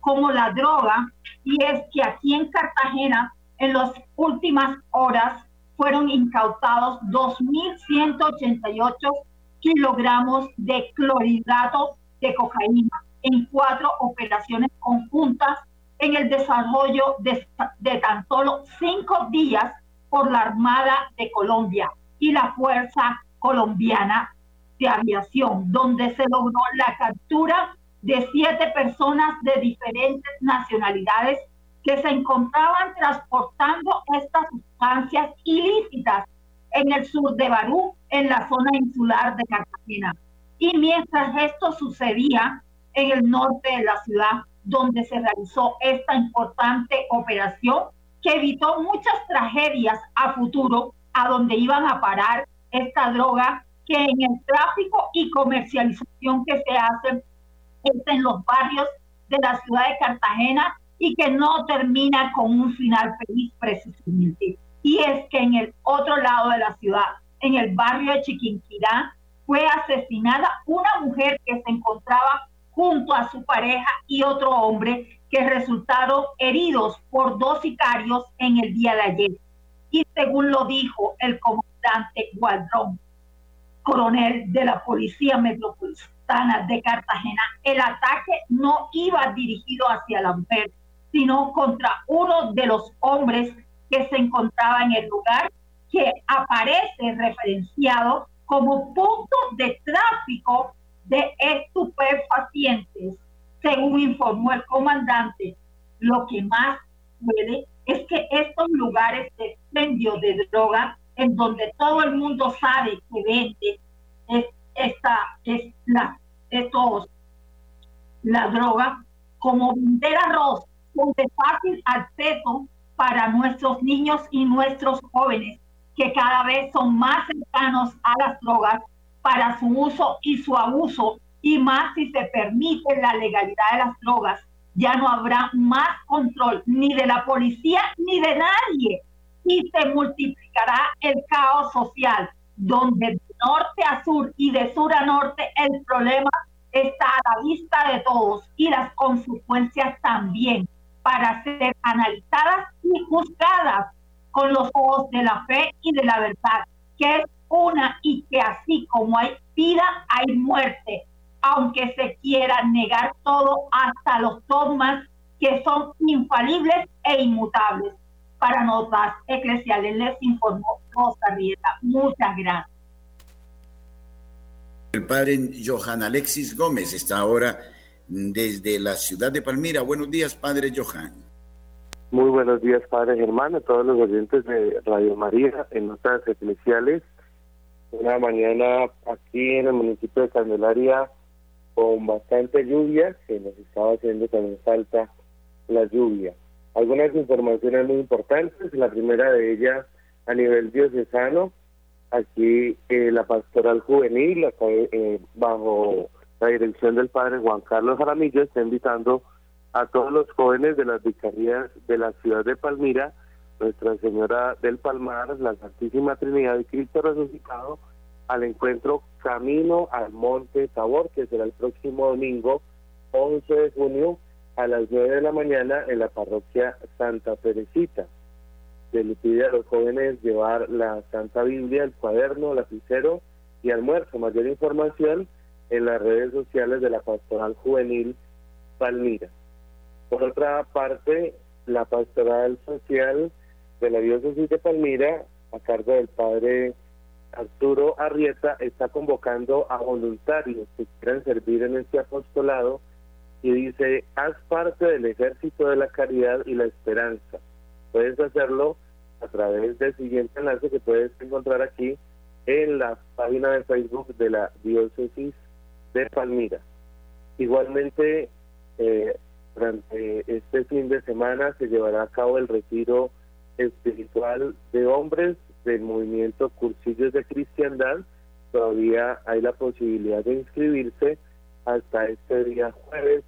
como la droga. Y es que aquí en Cartagena, en las últimas horas, fueron incautados 2.188 kilogramos de clorhidrato de cocaína en cuatro operaciones conjuntas en el desarrollo de, de, tan solo cinco días por la Armada de Colombia y la Fuerza Colombiana de Aviación, donde se logró la captura de siete personas de diferentes nacionalidades que se encontraban transportando estas sustancias ilícitas en el sur de Barú, en la zona insular de Cartagena. Y mientras esto sucedía en el norte de la ciudad, donde se realizó esta importante operación que evitó muchas tragedias a futuro, a donde iban a parar esta droga que en el tráfico y comercialización que se hace es en los barrios de la ciudad de Cartagena y que no termina con un final feliz precisamente. Y es que en el otro lado de la ciudad, en el barrio de Chiquinquirá, fue asesinada una mujer que se encontraba junto a su pareja y otro hombre que resultaron heridos por dos sicarios en el día de ayer. Y según lo dijo el comandante Gualdrón, coronel de la Policía Metropolitana de Cartagena, el ataque no iba dirigido hacia la mujer, sino contra uno de los hombres que se encontraba en el lugar que aparece referenciado como punto de tráfico de estupefacientes, según informó el comandante. Lo que más puede es que estos lugares de expendio de droga, en donde todo el mundo sabe que vende es, esta, es la, estos, la droga, como vender arroz, con de fácil acceso para nuestros niños y nuestros jóvenes, que cada vez son más cercanos a las drogas para su uso y su abuso, y más si se permite la legalidad de las drogas, ya no habrá más control ni de la policía ni de nadie, y se multiplicará el caos social, donde de norte a sur y de sur a norte el problema está a la vista de todos y las consecuencias también para ser analizadas y juzgadas con los ojos de la fe y de la verdad, que es una y que así como hay vida, hay muerte, aunque se quiera negar todo hasta los dogmas que son infalibles e inmutables. Para notas eclesiales les informó Rosa Rieta. Muchas gracias. El padre Johan Alexis Gómez está ahora desde la ciudad de Palmira. Buenos días, padre Johan. Muy buenos días, padre Germán, a todos los oyentes de Radio María en notas eclesiales. Una mañana aquí en el municipio de Candelaria con bastante lluvia, que nos estaba haciendo también falta la lluvia. Algunas informaciones muy importantes, la primera de ellas a nivel diocesano, aquí eh, la pastoral juvenil, eh, bajo la dirección del padre Juan Carlos Jaramillo, está invitando a todos los jóvenes de las vicarías de la ciudad de Palmira, Nuestra Señora del Palmar, la Santísima Trinidad de Cristo Resucitado, al encuentro Camino al Monte Tabor, que será el próximo domingo 11 de junio a las 9 de la mañana en la parroquia Santa Teresita. Se le pide a los jóvenes llevar la Santa Biblia, el cuaderno, lapicero y almuerzo. Mayor información en las redes sociales de la Pastoral Juvenil Palmira. Por otra parte, la Pastoral Social de la Diócesis de Palmira, a cargo del Padre Arturo Arrieta, está convocando a voluntarios que quieran servir en este apostolado y dice, haz parte del ejército de la caridad y la esperanza. Puedes hacerlo a través del siguiente enlace que puedes encontrar aquí en la página de Facebook de la Diócesis de Palmira. Igualmente, eh, durante este fin de semana se llevará a cabo el retiro espiritual de hombres del movimiento Cursillos de Cristiandad. Todavía hay la posibilidad de inscribirse hasta este día jueves.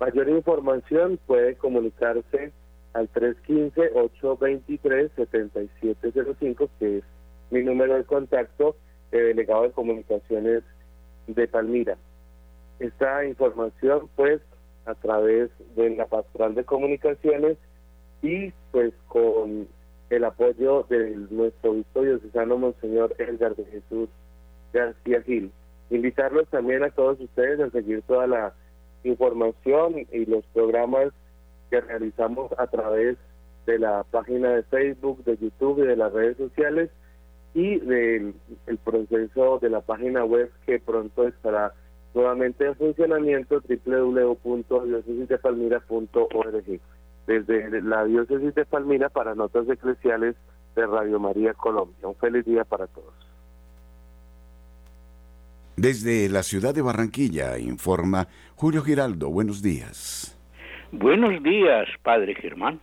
Mayor información puede comunicarse al 315-823-7705, que es mi número de contacto de delegado de comunicaciones de Palmira. Esta información, pues, a través de la Pastoral de Comunicaciones y, pues, con el apoyo de nuestro obispo diocesano Monseñor Edgar de Jesús García Gil. Invitarlos también a todos ustedes a seguir toda la información y los programas que realizamos a través de la página de Facebook, de YouTube y de las redes sociales y del el proceso de la página web que pronto estará nuevamente en funcionamiento www.diocesisdepalmira.org desde la diócesis de Palmira para Notas Eclesiales de Radio María Colombia. Un feliz día para todos. Desde la ciudad de Barranquilla informa Julio Giraldo. Buenos días. Buenos días, Padre Germán.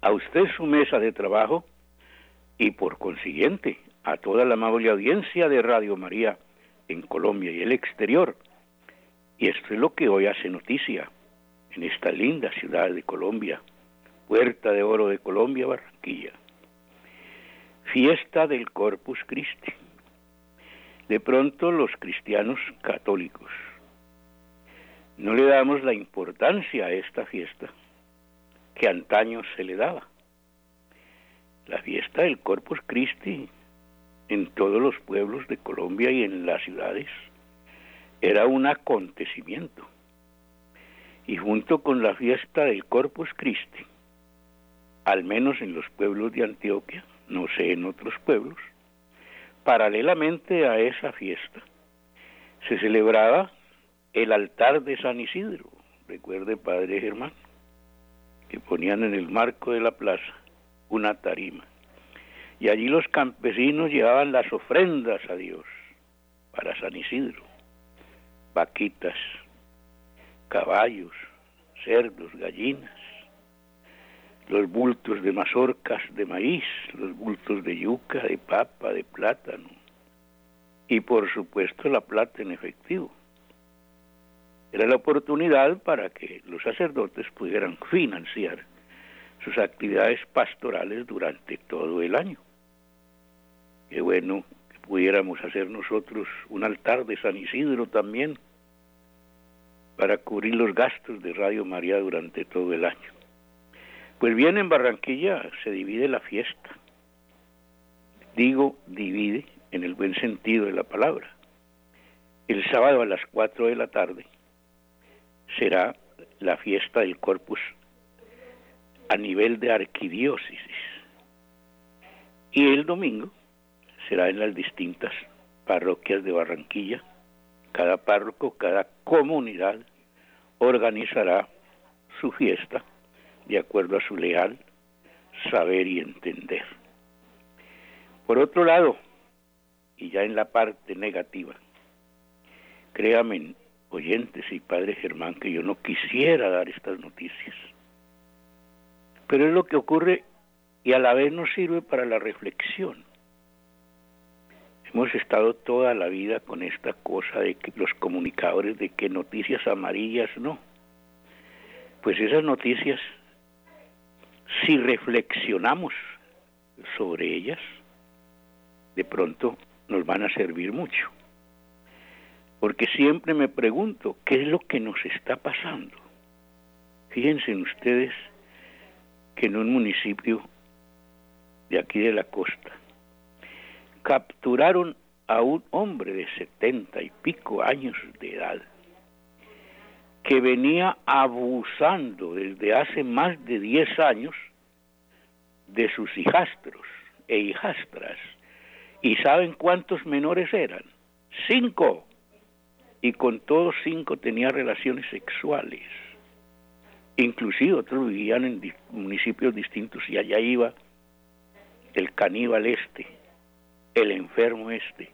A usted su mesa de trabajo y por consiguiente a toda la amable audiencia de Radio María en Colombia y el exterior. Y esto es lo que hoy hace noticia en esta linda ciudad de Colombia, Puerta de Oro de Colombia, Barranquilla. Fiesta del Corpus Christi. De pronto los cristianos católicos no le damos la importancia a esta fiesta que antaño se le daba. La fiesta del Corpus Christi en todos los pueblos de Colombia y en las ciudades era un acontecimiento. Y junto con la fiesta del Corpus Christi, al menos en los pueblos de Antioquia, no sé en otros pueblos, paralelamente a esa fiesta, se celebraba el altar de San Isidro, recuerde Padre Germán, que ponían en el marco de la plaza una tarima. Y allí los campesinos llevaban las ofrendas a Dios para San Isidro, vaquitas, caballos, cerdos, gallinas, los bultos de mazorcas de maíz, los bultos de yuca, de papa, de plátano y por supuesto la plata en efectivo. Era la oportunidad para que los sacerdotes pudieran financiar sus actividades pastorales durante todo el año. Qué bueno que pudiéramos hacer nosotros un altar de San Isidro también para cubrir los gastos de Radio María durante todo el año. Pues bien, en Barranquilla se divide la fiesta. Digo divide en el buen sentido de la palabra. El sábado a las 4 de la tarde será la fiesta del Corpus a nivel de arquidiócesis. Y el domingo será en las distintas parroquias de Barranquilla. Cada párroco, cada comunidad organizará su fiesta de acuerdo a su leal saber y entender. Por otro lado, y ya en la parte negativa, créame, oyentes y padre Germán, que yo no quisiera dar estas noticias, pero es lo que ocurre y a la vez nos sirve para la reflexión. Hemos estado toda la vida con esta cosa de que los comunicadores de que noticias amarillas no. Pues esas noticias si reflexionamos sobre ellas, de pronto nos van a servir mucho. Porque siempre me pregunto, ¿qué es lo que nos está pasando? Fíjense ustedes que en un municipio de aquí de la costa capturaron a un hombre de setenta y pico años de edad que venía abusando desde hace más de 10 años de sus hijastros e hijastras. ¿Y saben cuántos menores eran? Cinco. Y con todos cinco tenía relaciones sexuales. Inclusive otros vivían en municipios distintos y allá iba el caníbal este, el enfermo este,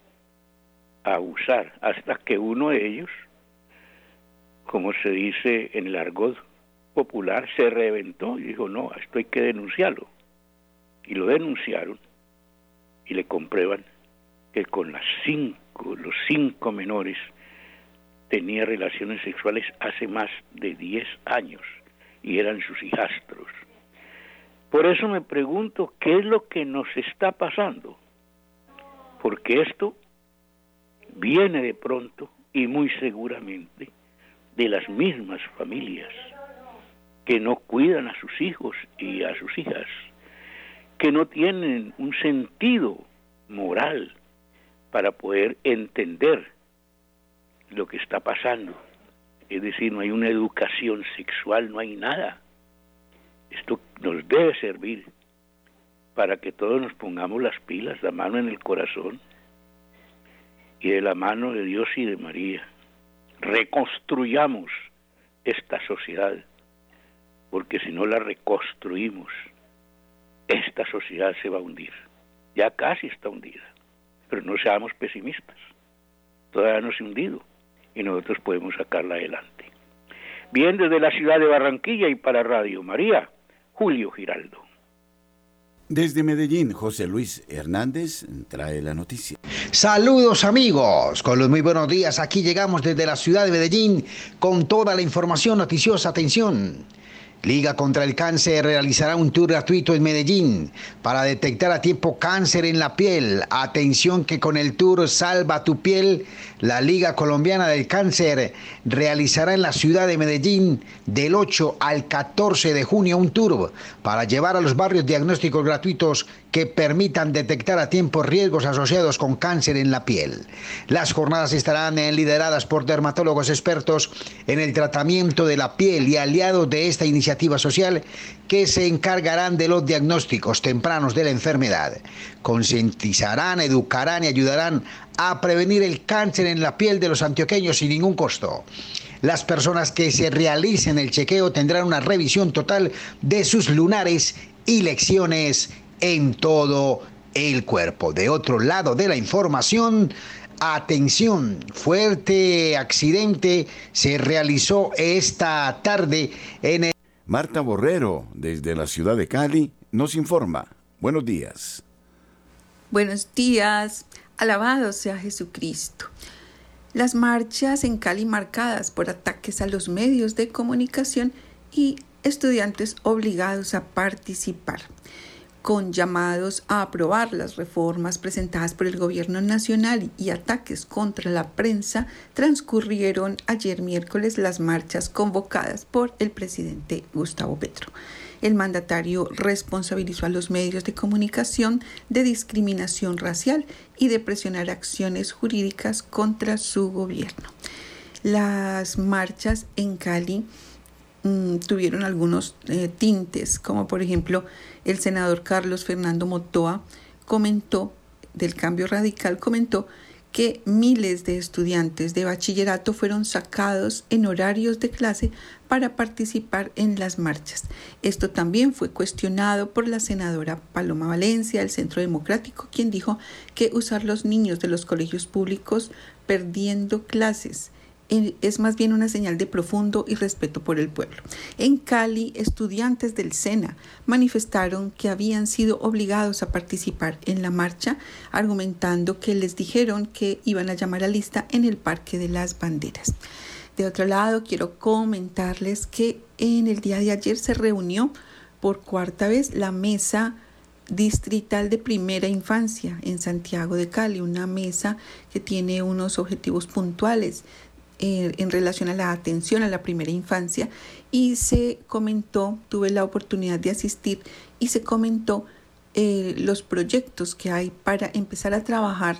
a abusar, hasta que uno de ellos como se dice en el argot popular, se reventó y dijo, no, esto hay que denunciarlo. Y lo denunciaron y le comprueban que con las cinco, los cinco menores tenía relaciones sexuales hace más de 10 años y eran sus hijastros. Por eso me pregunto qué es lo que nos está pasando, porque esto viene de pronto y muy seguramente de las mismas familias que no cuidan a sus hijos y a sus hijas, que no tienen un sentido moral para poder entender lo que está pasando. Es decir, no hay una educación sexual, no hay nada. Esto nos debe servir para que todos nos pongamos las pilas, la mano en el corazón y de la mano de Dios y de María reconstruyamos esta sociedad, porque si no la reconstruimos, esta sociedad se va a hundir. Ya casi está hundida, pero no seamos pesimistas. Todavía no se ha hundido y nosotros podemos sacarla adelante. Bien, desde la ciudad de Barranquilla y para Radio María, Julio Giraldo. Desde Medellín, José Luis Hernández trae la noticia. Saludos amigos, con los muy buenos días. Aquí llegamos desde la ciudad de Medellín con toda la información noticiosa. Atención. Liga contra el Cáncer realizará un tour gratuito en Medellín para detectar a tiempo cáncer en la piel. Atención que con el tour Salva tu piel, la Liga Colombiana del Cáncer realizará en la ciudad de Medellín del 8 al 14 de junio un tour para llevar a los barrios diagnósticos gratuitos que permitan detectar a tiempo riesgos asociados con cáncer en la piel. Las jornadas estarán lideradas por dermatólogos expertos en el tratamiento de la piel y aliados de esta iniciativa iniciativa social que se encargarán de los diagnósticos tempranos de la enfermedad. Concientizarán, educarán y ayudarán a prevenir el cáncer en la piel de los antioqueños sin ningún costo. Las personas que se realicen el chequeo tendrán una revisión total de sus lunares y lecciones en todo el cuerpo. De otro lado de la información, atención, fuerte accidente se realizó esta tarde en el... Marta Borrero, desde la ciudad de Cali, nos informa. Buenos días. Buenos días. Alabado sea Jesucristo. Las marchas en Cali marcadas por ataques a los medios de comunicación y estudiantes obligados a participar, con llamados a aprobar las reformas presentadas por el gobierno nacional y ataques contra la prensa, transcurrieron ayer miércoles las marchas convocadas por el presidente Gustavo Petro. El mandatario responsabilizó a los medios de comunicación de discriminación racial y de presionar acciones jurídicas contra su gobierno. Las marchas en Cali mm, tuvieron algunos eh, tintes, como por ejemplo el senador Carlos Fernando Motoa comentó del cambio radical, comentó que miles de estudiantes de bachillerato fueron sacados en horarios de clase para participar en las marchas. Esto también fue cuestionado por la senadora Paloma Valencia del Centro Democrático, quien dijo que usar los niños de los colegios públicos perdiendo clases es más bien una señal de profundo y respeto por el pueblo. En Cali, estudiantes del SENA manifestaron que habían sido obligados a participar en la marcha, argumentando que les dijeron que iban a llamar a lista en el Parque de las Banderas. De otro lado, quiero comentarles que en el día de ayer se reunió por cuarta vez la mesa distrital de primera infancia en Santiago de Cali, una mesa que tiene unos objetivos puntuales en relación a la atención a la primera infancia y se comentó, tuve la oportunidad de asistir y se comentó eh, los proyectos que hay para empezar a trabajar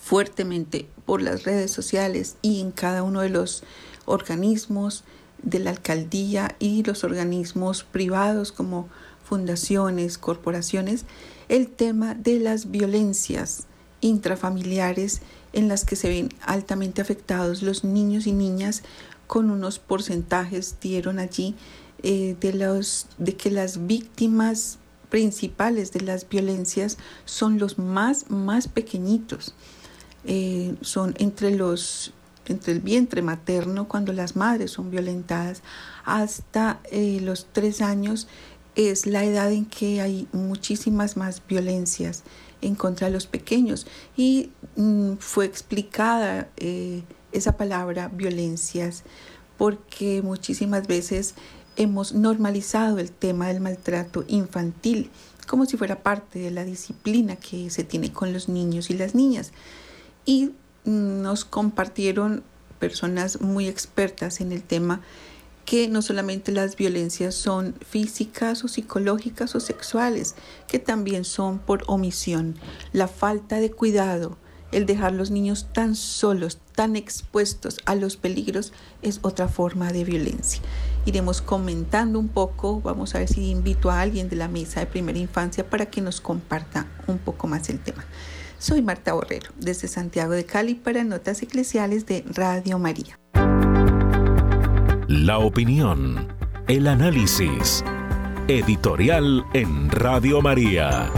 fuertemente por las redes sociales y en cada uno de los organismos de la alcaldía y los organismos privados como fundaciones, corporaciones, el tema de las violencias intrafamiliares en las que se ven altamente afectados los niños y niñas con unos porcentajes dieron allí eh, de, los, de que las víctimas principales de las violencias son los más, más pequeñitos. Eh, son entre los entre el vientre materno cuando las madres son violentadas hasta eh, los tres años es la edad en que hay muchísimas más violencias en contra de los pequeños. Y mm, fue explicada eh, esa palabra violencias porque muchísimas veces hemos normalizado el tema del maltrato infantil como si fuera parte de la disciplina que se tiene con los niños y las niñas. Y mm, nos compartieron personas muy expertas en el tema que no solamente las violencias son físicas o psicológicas o sexuales, que también son por omisión. La falta de cuidado, el dejar los niños tan solos, tan expuestos a los peligros, es otra forma de violencia. Iremos comentando un poco, vamos a ver si invito a alguien de la mesa de primera infancia para que nos comparta un poco más el tema. Soy Marta Borrero, desde Santiago de Cali para Notas Eclesiales de Radio María. La opinión, el análisis. Editorial en Radio María.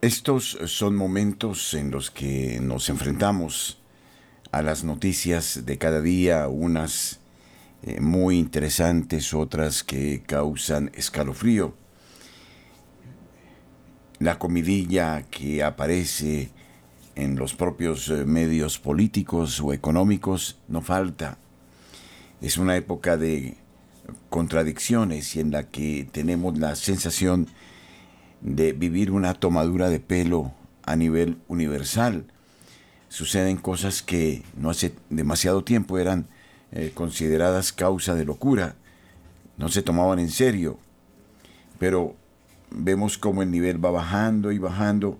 Estos son momentos en los que nos enfrentamos a las noticias de cada día, unas eh, muy interesantes, otras que causan escalofrío la comidilla que aparece en los propios eh, medios políticos o económicos no falta. Es una época de contradicciones y en la que tenemos la sensación de vivir una tomadura de pelo a nivel universal. Suceden cosas que no hace demasiado tiempo eran eh, consideradas causa de locura, no se tomaban en serio, pero vemos cómo el nivel va bajando y bajando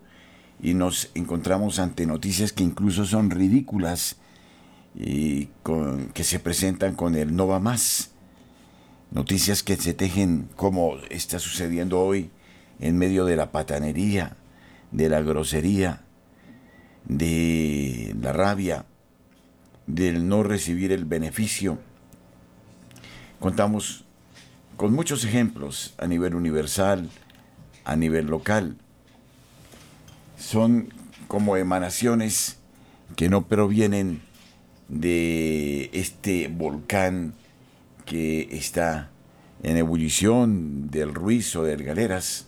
y nos encontramos ante noticias que incluso son ridículas y que se presentan con el no va más. Noticias que se tejen como está sucediendo hoy en medio de la patanería, de la grosería, de la rabia, del no recibir el beneficio. Contamos con muchos ejemplos a nivel universal, a nivel local. Son como emanaciones que no provienen de este volcán que está en ebullición del Ruiz o del Galeras,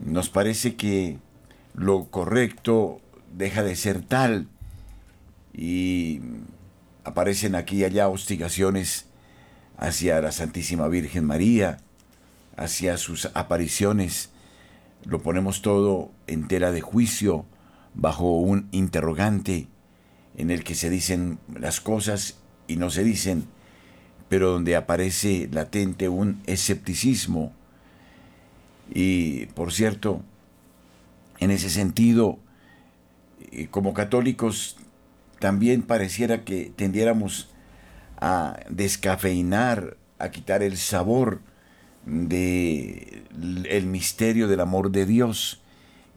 nos parece que lo correcto deja de ser tal y aparecen aquí y allá hostigaciones hacia la Santísima Virgen María, hacia sus apariciones. Lo ponemos todo en tela de juicio, bajo un interrogante en el que se dicen las cosas y no se dicen, pero donde aparece latente un escepticismo. Y, por cierto, en ese sentido, eh, como católicos, también pareciera que tendiéramos a descafeinar, a quitar el sabor de el misterio del amor de Dios,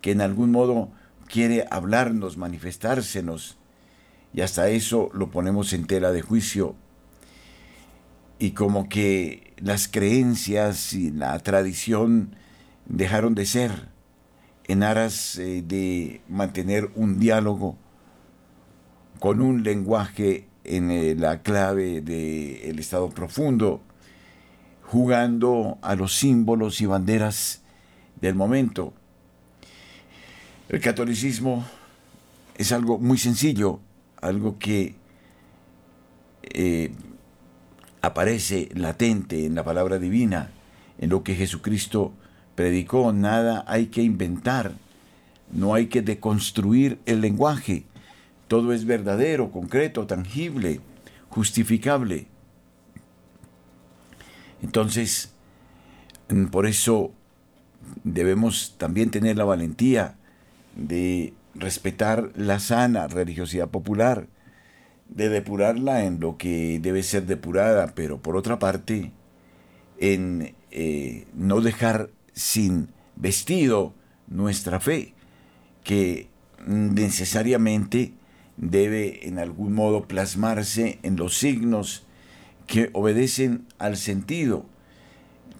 que en algún modo quiere hablarnos, manifestársenos, y hasta eso lo ponemos en tela de juicio. Y como que las creencias y la tradición dejaron de ser en aras eh, de mantener un diálogo con un lenguaje en eh, la clave del estado profundo, jugando a los símbolos y banderas del momento. El catolicismo es algo muy sencillo, algo que eh, aparece latente en la palabra divina, en lo que Jesucristo predicó, nada hay que inventar, no hay que deconstruir el lenguaje, todo es verdadero, concreto, tangible, justificable. Entonces, por eso debemos también tener la valentía de respetar la sana religiosidad popular, de depurarla en lo que debe ser depurada, pero por otra parte, en eh, no dejar sin vestido nuestra fe, que necesariamente debe en algún modo plasmarse en los signos que obedecen al sentido,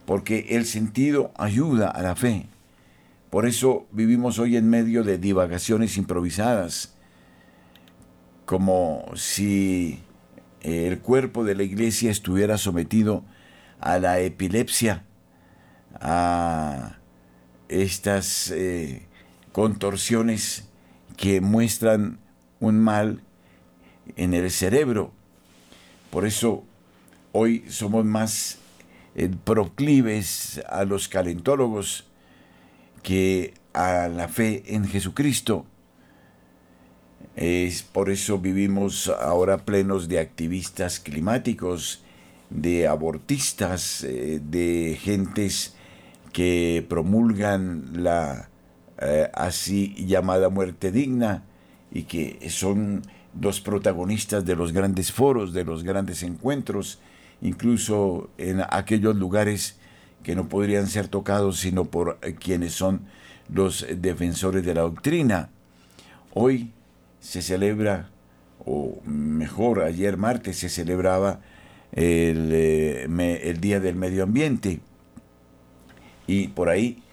porque el sentido ayuda a la fe. Por eso vivimos hoy en medio de divagaciones improvisadas, como si el cuerpo de la iglesia estuviera sometido a la epilepsia, a estas eh, contorsiones que muestran un mal en el cerebro. Por eso hoy somos más eh, proclives a los calentólogos, que a la fe en Jesucristo. Es por eso vivimos ahora plenos de activistas climáticos, de abortistas, eh, de gentes que promulgan la eh, así llamada muerte digna y que son los protagonistas de los grandes foros, de los grandes encuentros, incluso en aquellos lugares que no podrían ser tocados sino por eh, quienes son los defensores de la doctrina. Hoy se celebra, o mejor, ayer martes se celebraba el, eh, el Día del Medio Ambiente. Y por ahí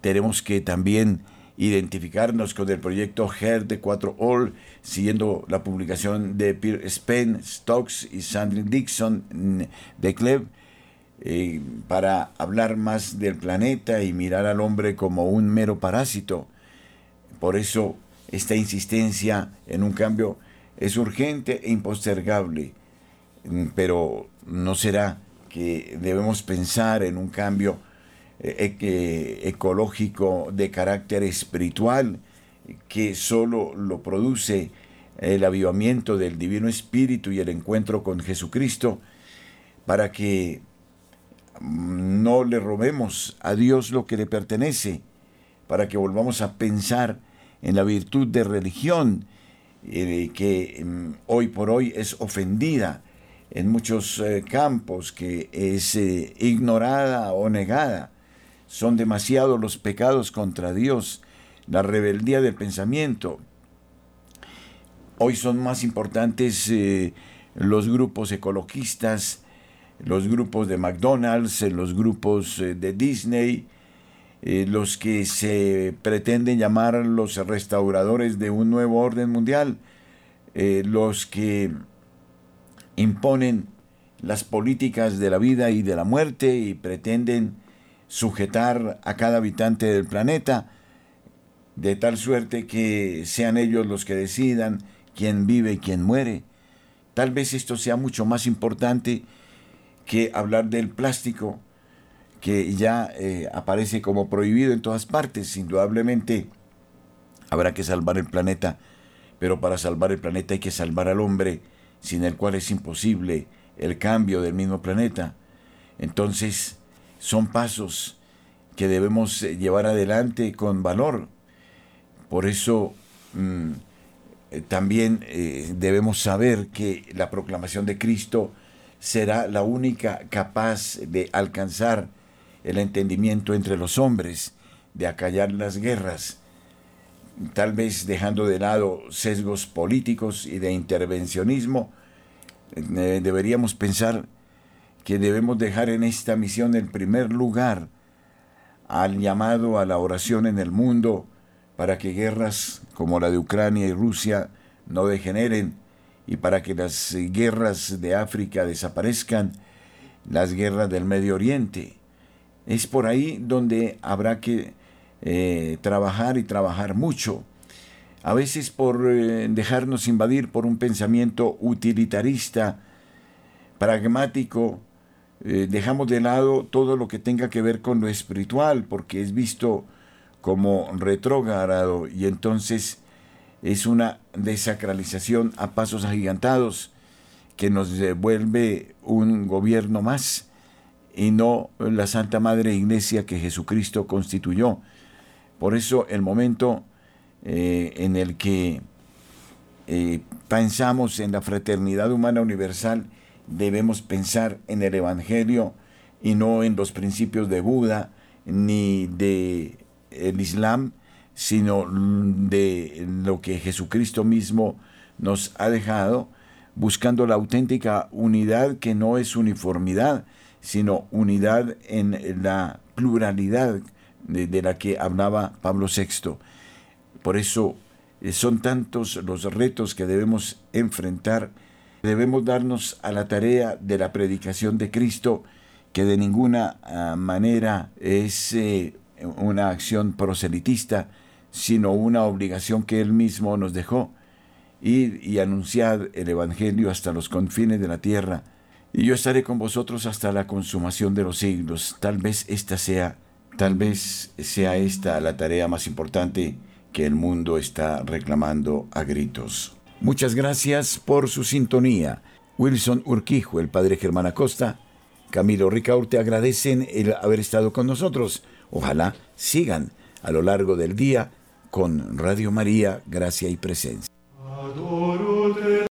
tenemos que también identificarnos con el proyecto HER de 4 All, siguiendo la publicación de Pierre Spen, Stokes y Sandrine Dixon de Cleve eh, para hablar más del planeta y mirar al hombre como un mero parásito. Por eso esta insistencia en un cambio es urgente e impostergable, mm, pero no será que debemos pensar en un cambio ecológico de carácter espiritual que solo lo produce el avivamiento del Divino Espíritu y el encuentro con Jesucristo para que no le robemos a Dios lo que le pertenece, para que volvamos a pensar en la virtud de religión eh, que mm, hoy por hoy es ofendida en muchos eh, campos, que es eh, ignorada o negada. Son demasiados los pecados contra Dios, la rebeldía del pensamiento. Hoy son más importantes los grupos ecologistas, los grupos de McDonald's, los grupos de Disney, eh, los que se pretenden llamar los restauradores de un nuevo orden mundial, eh, los que imponen las políticas de la vida y de la muerte y pretenden sujetar a cada habitante del planeta, de tal suerte que sean ellos los que decidan quién vive y quién muere. Tal vez esto sea mucho más importante que hablar del plástico, que ya eh, aparece como prohibido en todas partes. Indudablemente habrá que salvar el planeta, pero para salvar el planeta hay que salvar al hombre, sin el cual es imposible el cambio del mismo planeta. Entonces, son pasos que debemos eh, llevar adelante con valor. Por eso mm, eh, también debemos saber que la proclamación de Cristo será la única capaz de alcanzar el entendimiento entre los hombres, de acallar las guerras, tal vez dejando de lado sesgos políticos y de intervencionismo, eh, deberíamos pensar que debemos dejar en esta misión el primer lugar al llamado a la oración en el mundo para que guerras como la de Ucrania y Rusia no degeneren y para que las guerras de África desaparezcan, las guerras del Medio Oriente, es por ahí donde habrá que eh, trabajar y trabajar mucho. A veces por eh, dejarnos invadir por un pensamiento utilitarista, pragmático, eh, dejamos de lado todo lo que tenga que ver con lo espiritual, porque es visto como retrógrado y entonces es una desacralización a pasos agigantados que nos devuelve un gobierno más y no la Santa Madre Iglesia que Jesucristo constituyó. Por eso el momento eh, en el que eh, pensamos en la fraternidad humana universal, debemos pensar en el Evangelio y no en los principios de Buda ni de el Islam, sino de lo que Jesucristo mismo nos ha dejado, buscando la auténtica unidad que no es uniformidad, sino unidad en la pluralidad de, la que hablaba Pablo VI. Por eso eh, son tantos los retos que debemos enfrentar. Debemos darnos a la tarea de la predicación de Cristo, que de ninguna ah, manera es eh, una acción proselitista, sino una obligación que Él mismo nos dejó, ir y anunciar el Evangelio hasta los confines de la tierra, y yo estaré con vosotros hasta la consumación de los siglos. Tal vez esta sea, tal vez sea esta la tarea más importante que el mundo está reclamando a gritos. Muchas gracias por su sintonía. Wilson Urquijo, el padre Germán Acosta, Camilo Ricaurte agradecen el haber estado con nosotros. Ojalá sigan a lo largo del día con Radio María, Gracia y Presencia.